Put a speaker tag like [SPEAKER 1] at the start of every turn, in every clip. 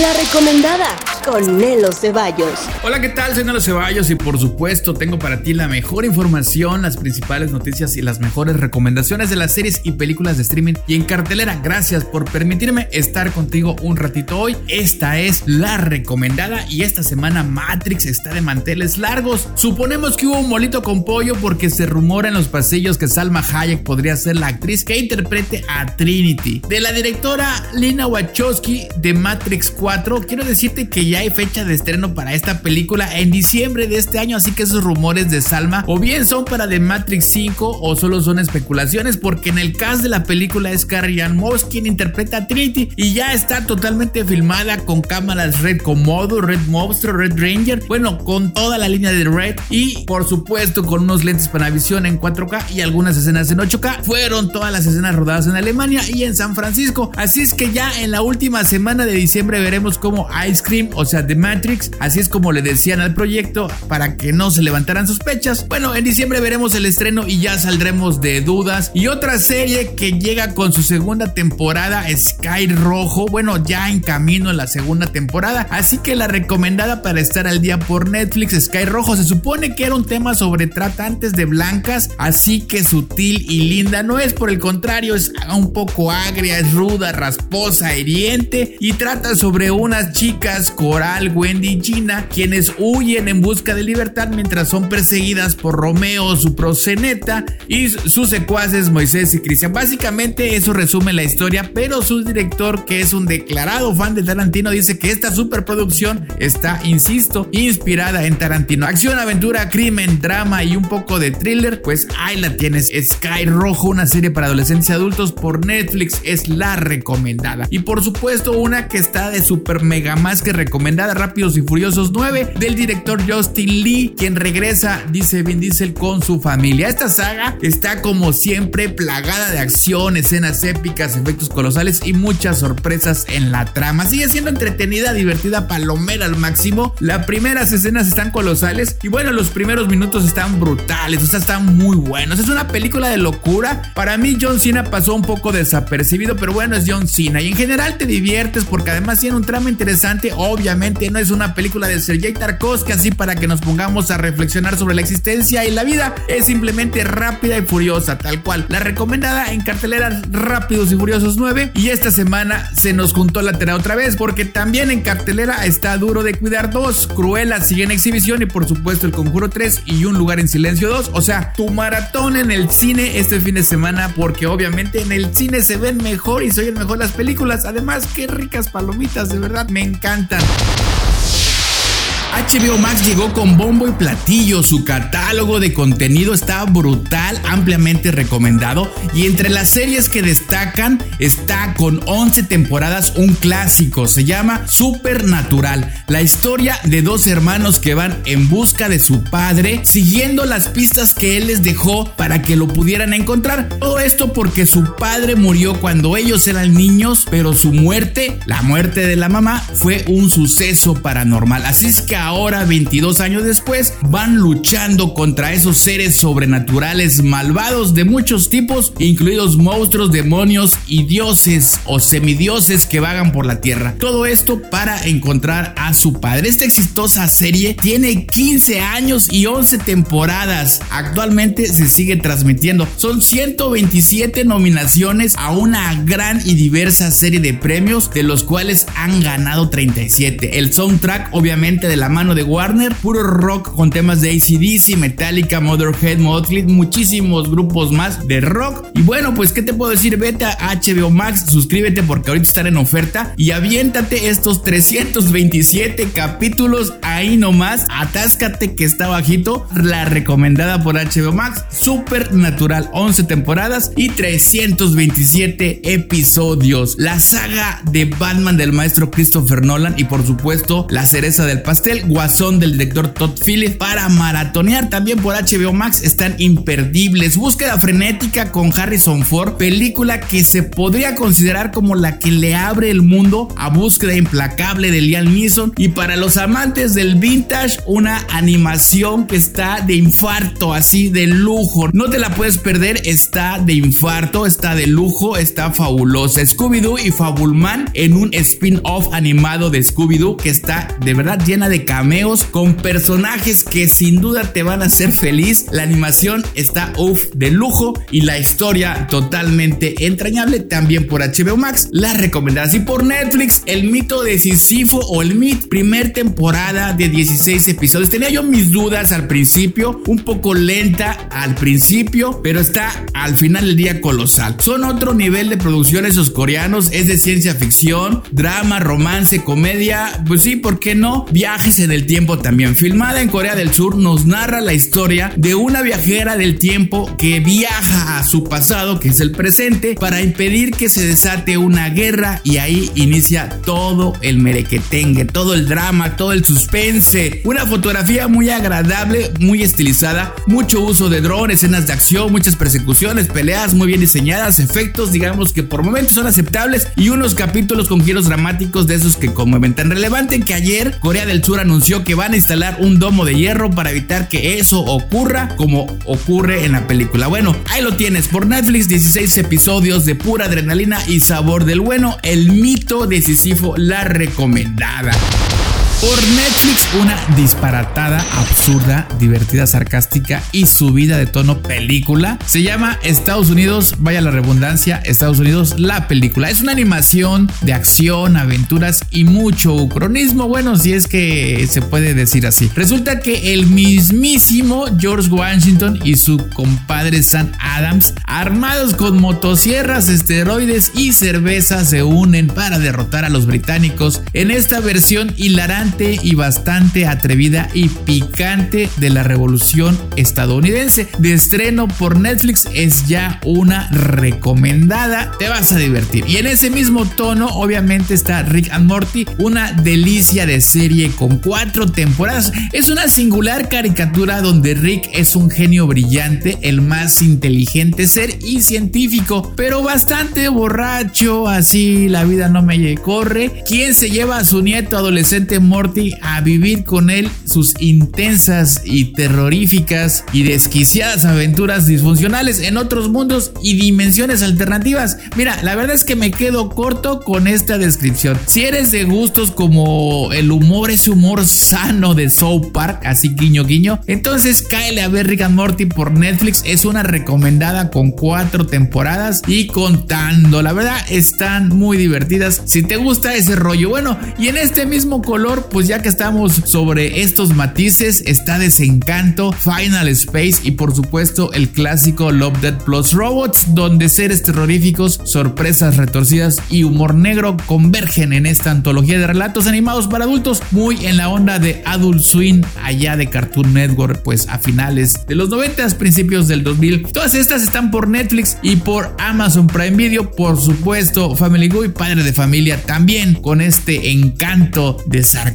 [SPEAKER 1] La recomendada con Nelo Ceballos.
[SPEAKER 2] Hola, ¿qué tal? Soy Nelo Ceballos y por supuesto tengo para ti la mejor información, las principales noticias y las mejores recomendaciones de las series y películas de streaming y en cartelera. Gracias por permitirme estar contigo un ratito hoy. Esta es la recomendada y esta semana Matrix está de manteles largos. Suponemos que hubo un molito con pollo porque se rumora en los pasillos que Salma Hayek podría ser la actriz que interprete a Trinity. De la directora Lina Wachowski de Matrix 4, quiero decirte que ya hay fecha de estreno para esta película en diciembre de este año, así que esos rumores de Salma o bien son para The Matrix 5 o solo son especulaciones, porque en el cast de la película es Carrie Ann Moss quien interpreta a Trinity y ya está totalmente filmada con cámaras Red Komodo, Red Monster, Red Ranger, bueno, con toda la línea de Red y por supuesto con unos lentes Panavisión en 4K y algunas escenas en 8K. Fueron todas las escenas rodadas en Alemania y en San Francisco, así es que ya en la última semana de diciembre veremos cómo Ice Cream o sea, The Matrix, así es como le decían al proyecto para que no se levantaran sospechas. Bueno, en diciembre veremos el estreno y ya saldremos de dudas. Y otra serie que llega con su segunda temporada, Sky Rojo, bueno, ya en camino en la segunda temporada, así que la recomendada para estar al día por Netflix, Sky Rojo, se supone que era un tema sobre tratantes de blancas, así que sutil y linda, no es por el contrario, es un poco agria, es ruda, rasposa, hiriente y trata sobre unas chicas con Coral, Wendy y Gina, quienes huyen en busca de libertad mientras son perseguidas por Romeo, su proseneta, y sus secuaces Moisés y Cristian. Básicamente eso resume la historia, pero su director, que es un declarado fan de Tarantino, dice que esta superproducción está, insisto, inspirada en Tarantino. Acción, aventura, crimen, drama y un poco de thriller, pues ahí la tienes. Sky Rojo, una serie para adolescentes y adultos por Netflix, es la recomendada. Y por supuesto, una que está de super mega más que recomendada recomendada Rápidos y Furiosos 9 del director Justin Lee, quien regresa, dice Vin Diesel, con su familia. Esta saga está como siempre plagada de acción, escenas épicas, efectos colosales y muchas sorpresas en la trama. Sigue siendo entretenida, divertida, palomera al máximo. Las primeras escenas están colosales y bueno, los primeros minutos están brutales, o sea, están muy buenos. Es una película de locura. Para mí John Cena pasó un poco desapercibido, pero bueno, es John Cena y en general te diviertes porque además tiene un trama interesante, obviamente no es una película de Sergei Tarkovsky así para que nos pongamos a reflexionar sobre la existencia y la vida. Es simplemente rápida y furiosa, tal cual. La recomendada en cartelera Rápidos y Furiosos 9. Y esta semana se nos juntó la tela otra vez porque también en cartelera está Duro de Cuidar 2, Cruella sigue en exhibición y por supuesto El Conjuro 3 y Un Lugar en Silencio 2. O sea, tu maratón en el cine este fin de semana porque obviamente en el cine se ven mejor y se oyen mejor las películas. Además, qué ricas palomitas, de verdad, me encantan. HBO Max llegó con bombo y platillo, su catálogo de contenido está brutal, ampliamente recomendado y entre las series que destacan está con 11 temporadas un clásico, se llama Supernatural, la historia de dos hermanos que van en busca de su padre siguiendo las pistas que él les dejó para que lo pudieran encontrar. Todo esto porque su padre murió cuando ellos eran niños, pero su muerte, la muerte de la mamá, fue un suceso paranormal. Así es que ahora, 22 años después, van luchando contra esos seres sobrenaturales malvados de muchos tipos, incluidos monstruos, demonios y dioses o semidioses que vagan por la tierra. Todo esto para encontrar a su padre. Esta exitosa serie tiene 15 años y 11 temporadas. Actualmente se sigue transmitiendo. Son 127 nominaciones a una gran y diversa serie de premios, de los cuales han ganado 37. El soundtrack, obviamente, de la mano de Warner, puro rock con temas de ACDC, Metallica, Motherhead, Motley, muchísimos grupos más de rock. Y bueno, pues, ¿qué te puedo decir? Vete a HBO Max, suscríbete porque ahorita están en oferta y aviéntate estos 327 capítulos ahí nomás. Atáscate que está bajito. La recomendada por HBO Max, Supernatural, 11 temporadas y 327 episodios. La saga de Batman del maestro Christopher Nolan y por supuesto la cereza del pastel El Guasón del director Todd Phillips para maratonear también por HBO Max están imperdibles. Búsqueda frenética con Harrison Ford, película que se podría considerar como la que le abre el mundo a búsqueda implacable de Liam Neeson y para los amantes del vintage una animación que está de infarto así de lujo. No te la puedes perder, está de infarto, está de lujo, está fabulosa. Scooby-Doo y Fabulman en un spin-off animado de Scooby-Doo que está de verdad llena de cameos con personajes que sin duda te van a hacer feliz. La animación está uff de lujo y la historia totalmente entrañable también por HBO Max. La recomendadas y por Netflix el mito de Sísifo o el Mit primer temporada de 16 episodios. Tenía yo mis dudas al principio, un poco lenta al principio, pero está al final del día colosal. Son otro nivel de producción esos coreanos, es de ciencia ficción, drama, romance, comedia, pues sí, ¿por qué no? Viajes en el tiempo también. Filmada en Corea del Sur, nos narra la historia de una viajera del tiempo que viaja a su pasado, que es el presente, para impedir que se desate una guerra y ahí inicia todo el merequetengue, todo el drama, todo el suspense. Una fotografía muy agradable, muy estilizada, mucho uso de drones, escenas de acción, muchas persecuciones, peleas muy bien diseñadas, efectos digamos que por momentos son aceptables y unos capítulos con giros dramáticos de esos que conmueven. Tan relevante que ayer Corea del Sur anunció que van a instalar un domo de hierro para evitar que eso ocurra como ocurre en la película. Bueno, ahí lo tienes por Netflix, 16 episodios de pura adrenalina y sabor del bueno, el mito de la recomendada. Por Netflix, una disparatada, absurda, divertida, sarcástica y subida de tono película. Se llama Estados Unidos, vaya la redundancia, Estados Unidos, la película. Es una animación de acción, aventuras y mucho ucronismo. Bueno, si es que se puede decir así. Resulta que el mismísimo George Washington y su compadre Sam Adams, armados con motosierras, esteroides y cerveza, se unen para derrotar a los británicos en esta versión hilarante y bastante atrevida y picante de la revolución estadounidense. De estreno por Netflix es ya una recomendada, te vas a divertir. Y en ese mismo tono obviamente está Rick and Morty, una delicia de serie con cuatro temporadas. Es una singular caricatura donde Rick es un genio brillante, el más inteligente ser y científico, pero bastante borracho, así la vida no me corre. Quien se lleva a su nieto adolescente Morty a vivir con él sus intensas y terroríficas y desquiciadas aventuras disfuncionales en otros mundos y dimensiones alternativas. Mira, la verdad es que me quedo corto con esta descripción. Si eres de gustos como el humor, ese humor sano de South Park, así guiño guiño, entonces cáele a ver Rick and Morty por Netflix. Es una recomendada con cuatro temporadas y contando. La verdad, están muy divertidas. Si te gusta ese rollo, bueno, y en este mismo color pues ya que estamos sobre estos matices, está Desencanto, Final Space y por supuesto el clásico Love Dead Plus Robots, donde seres terroríficos, sorpresas retorcidas y humor negro convergen en esta antología de relatos animados para adultos, muy en la onda de Adult Swim, allá de Cartoon Network, pues a finales de los 90, principios del 2000. Todas estas están por Netflix y por Amazon Prime Video, por supuesto, Family Guy, padre de familia, también con este encanto de sarcasmo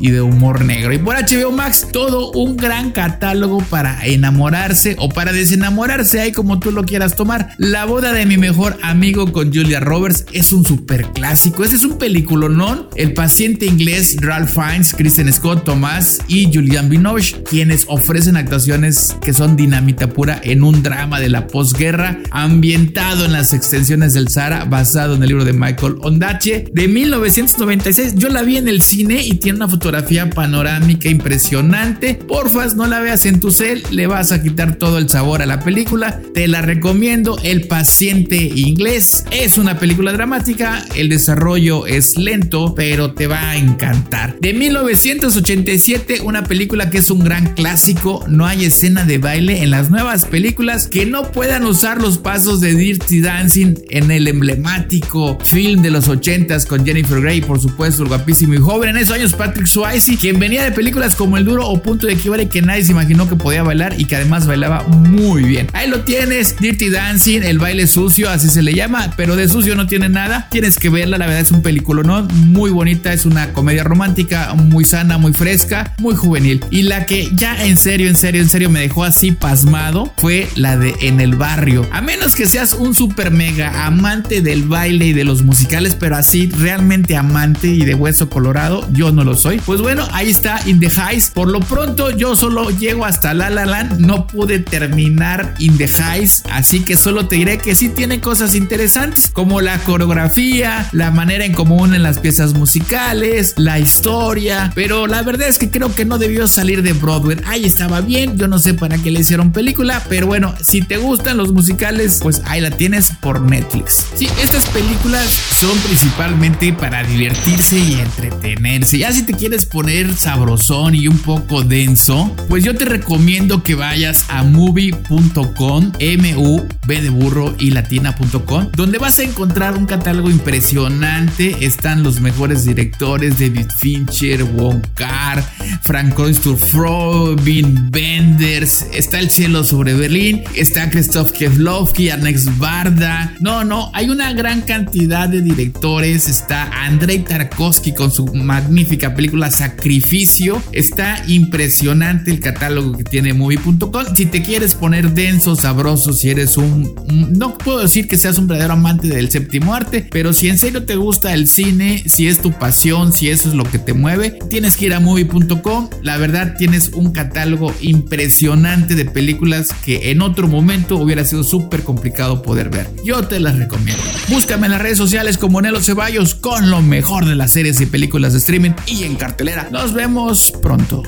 [SPEAKER 2] y de humor negro. Y por HBO Max, todo un gran catálogo para enamorarse o para desenamorarse, ahí como tú lo quieras tomar. La boda de mi mejor amigo con Julia Roberts es un super clásico. Este es un película, ¿no? El paciente inglés Ralph Fiennes, Kristen Scott, Tomás y Julian Binoche, quienes ofrecen actuaciones que son dinamita pura en un drama de la posguerra ambientado en las extensiones del Sahara, basado en el libro de Michael Ondaatje de 1996. Yo la vi en el cine y tiene una fotografía panorámica impresionante. Porfas, no la veas en tu cel, le vas a quitar todo el sabor a la película. Te la recomiendo. El paciente inglés es una película dramática, el desarrollo es lento, pero te va a encantar. De 1987, una película que es un gran clásico. No hay escena de baile en las nuevas películas que no puedan usar los pasos de Dirty Dancing en el emblemático film de los 80s con Jennifer Grey, por supuesto, el guapísimo y joven. En eso años Patrick Swayze, quien venía de películas como El Duro o Punto de Quiebre que nadie se imaginó que podía bailar y que además bailaba muy bien. Ahí lo tienes, Dirty Dancing, el baile sucio, así se le llama, pero de sucio no tiene nada. Tienes que verla, la verdad es un película no muy bonita, es una comedia romántica, muy sana, muy fresca, muy juvenil. Y la que ya en serio, en serio, en serio me dejó así pasmado fue la de En el barrio. A menos que seas un super mega amante del baile y de los musicales, pero así realmente amante y de hueso colorado, yo no lo soy. Pues bueno, ahí está In the Heights. Por lo pronto yo solo llego hasta La La Land, no pude terminar In the Heights, así que solo te diré que sí tiene cosas interesantes, como la coreografía, la manera en común en las piezas musicales, la historia, pero la verdad es que creo que no debió salir de Broadway. Ahí estaba bien, yo no sé para qué le hicieron película, pero bueno, si te gustan los musicales, pues ahí la tienes por Netflix. Sí, estas películas son principalmente para divertirse y entretenerse. Ya si te quieres poner sabrosón y un poco denso, pues yo te recomiendo que vayas a movie.com, M U B de burro y latina.com, donde vas a encontrar un catálogo impresionante. Están los mejores directores: David Fincher, Wong Kar, Frank Robin Benders. Está El cielo sobre Berlín, está Christoph Keflovsky, Alex Barda. No, no, hay una gran cantidad de directores. Está Andrei Tarkovsky con su película Sacrificio. Está impresionante el catálogo que tiene movie.com. Si te quieres poner denso, sabroso, si eres un, no puedo decir que seas un verdadero amante del séptimo arte, pero si en serio te gusta el cine, si es tu pasión, si eso es lo que te mueve, tienes que ir a movie.com. La verdad tienes un catálogo impresionante de películas que en otro momento hubiera sido súper complicado poder ver. Yo te las recomiendo. Búscame en las redes sociales como Nelo Ceballos con lo mejor de las series y películas de y en cartelera. Nos vemos pronto.